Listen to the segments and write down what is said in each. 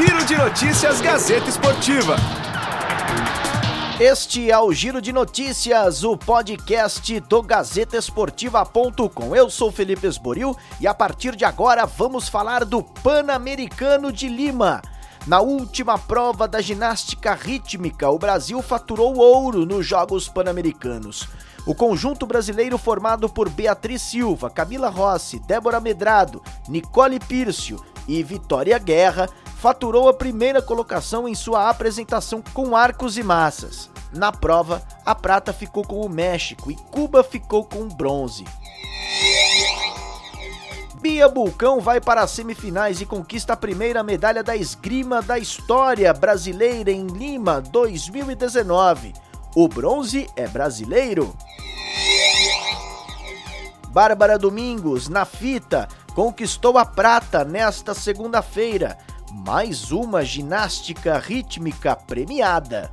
Giro de Notícias Gazeta Esportiva. Este é o Giro de Notícias, o podcast do GazetaEsportiva.com. Eu sou Felipe Esboril e a partir de agora vamos falar do Pan-Americano de Lima. Na última prova da ginástica rítmica, o Brasil faturou ouro nos Jogos Pan-Americanos. O conjunto brasileiro formado por Beatriz Silva, Camila Rossi, Débora Medrado, Nicole Pírcio e Vitória Guerra faturou a primeira colocação em sua apresentação com arcos e massas. Na prova, a prata ficou com o México e Cuba ficou com o bronze. Bia Bulcão vai para as semifinais e conquista a primeira medalha da esgrima da história brasileira em Lima 2019. O bronze é brasileiro. Bárbara Domingos, na fita, conquistou a prata nesta segunda-feira. Mais uma ginástica rítmica premiada.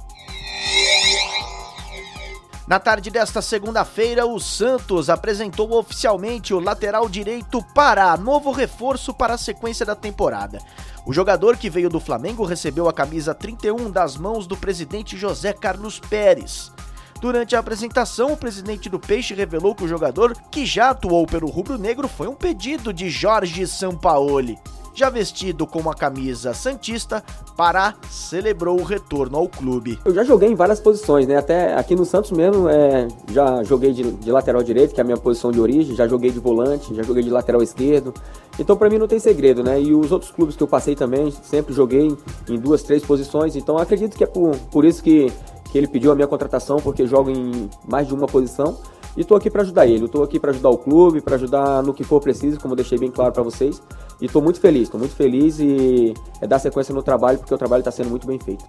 Na tarde desta segunda-feira, o Santos apresentou oficialmente o lateral direito Pará, novo reforço para a sequência da temporada. O jogador que veio do Flamengo recebeu a camisa 31 das mãos do presidente José Carlos Pérez. Durante a apresentação, o presidente do Peixe revelou que o jogador, que já atuou pelo Rubro Negro, foi um pedido de Jorge Sampaoli. Já vestido com uma camisa santista, Pará celebrou o retorno ao clube. Eu já joguei em várias posições, né? Até aqui no Santos mesmo, é, já joguei de, de, lateral direito, que é a minha posição de origem, já joguei de volante, já joguei de lateral esquerdo. Então para mim não tem segredo, né? E os outros clubes que eu passei também, sempre joguei em duas, três posições. Então acredito que é por, por isso que, que ele pediu a minha contratação, porque jogo em mais de uma posição. E estou aqui para ajudar ele, estou aqui para ajudar o clube, para ajudar no que for preciso, como deixei bem claro para vocês. E estou muito feliz, estou muito feliz e é dar sequência no trabalho, porque o trabalho está sendo muito bem feito.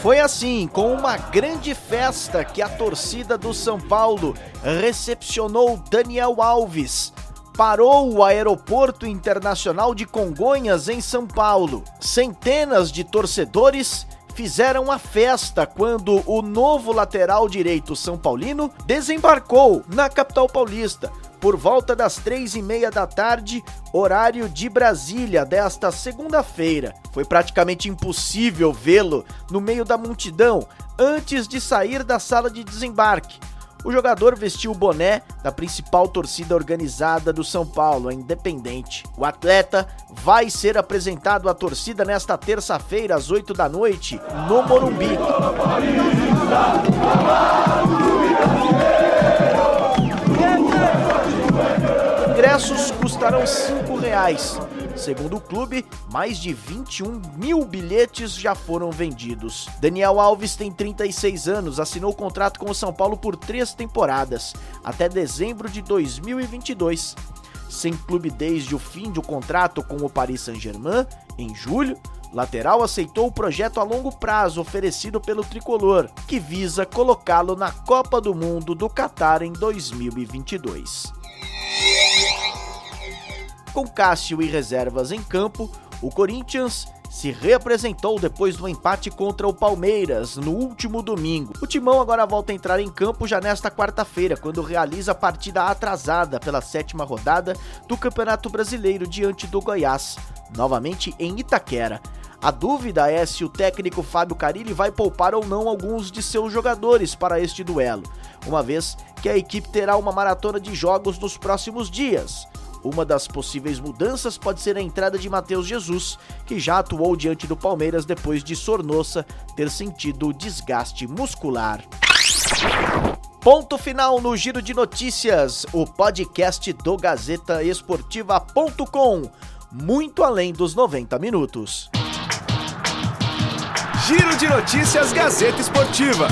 Foi assim, com uma grande festa, que a torcida do São Paulo recepcionou Daniel Alves, parou o Aeroporto Internacional de Congonhas, em São Paulo. Centenas de torcedores fizeram a festa quando o novo lateral direito São Paulino desembarcou na capital paulista por volta das três e meia da tarde, horário de Brasília, desta segunda-feira. Foi praticamente impossível vê-lo no meio da multidão antes de sair da sala de desembarque o jogador vestiu o boné da principal torcida organizada do São Paulo, a Independente. O atleta vai ser apresentado à torcida nesta terça-feira, às 8 da noite, no Morumbi. Ingressos custarão 5 reais Segundo o clube, mais de 21 mil bilhetes já foram vendidos. Daniel Alves tem 36 anos, assinou contrato com o São Paulo por três temporadas, até dezembro de 2022. Sem clube desde o fim do contrato com o Paris Saint-Germain, em julho, lateral aceitou o projeto a longo prazo oferecido pelo tricolor, que visa colocá-lo na Copa do Mundo do Catar em 2022. Com Cássio e reservas em campo, o Corinthians se reapresentou depois do empate contra o Palmeiras no último domingo. O Timão agora volta a entrar em campo já nesta quarta-feira, quando realiza a partida atrasada pela sétima rodada do Campeonato Brasileiro diante do Goiás, novamente em Itaquera. A dúvida é se o técnico Fábio Carilli vai poupar ou não alguns de seus jogadores para este duelo, uma vez que a equipe terá uma maratona de jogos nos próximos dias. Uma das possíveis mudanças pode ser a entrada de Matheus Jesus, que já atuou diante do Palmeiras depois de Sornossa ter sentido desgaste muscular. Ponto final no Giro de Notícias, o podcast do Gazeta Esportiva.com, muito além dos 90 minutos. Giro de Notícias Gazeta Esportiva.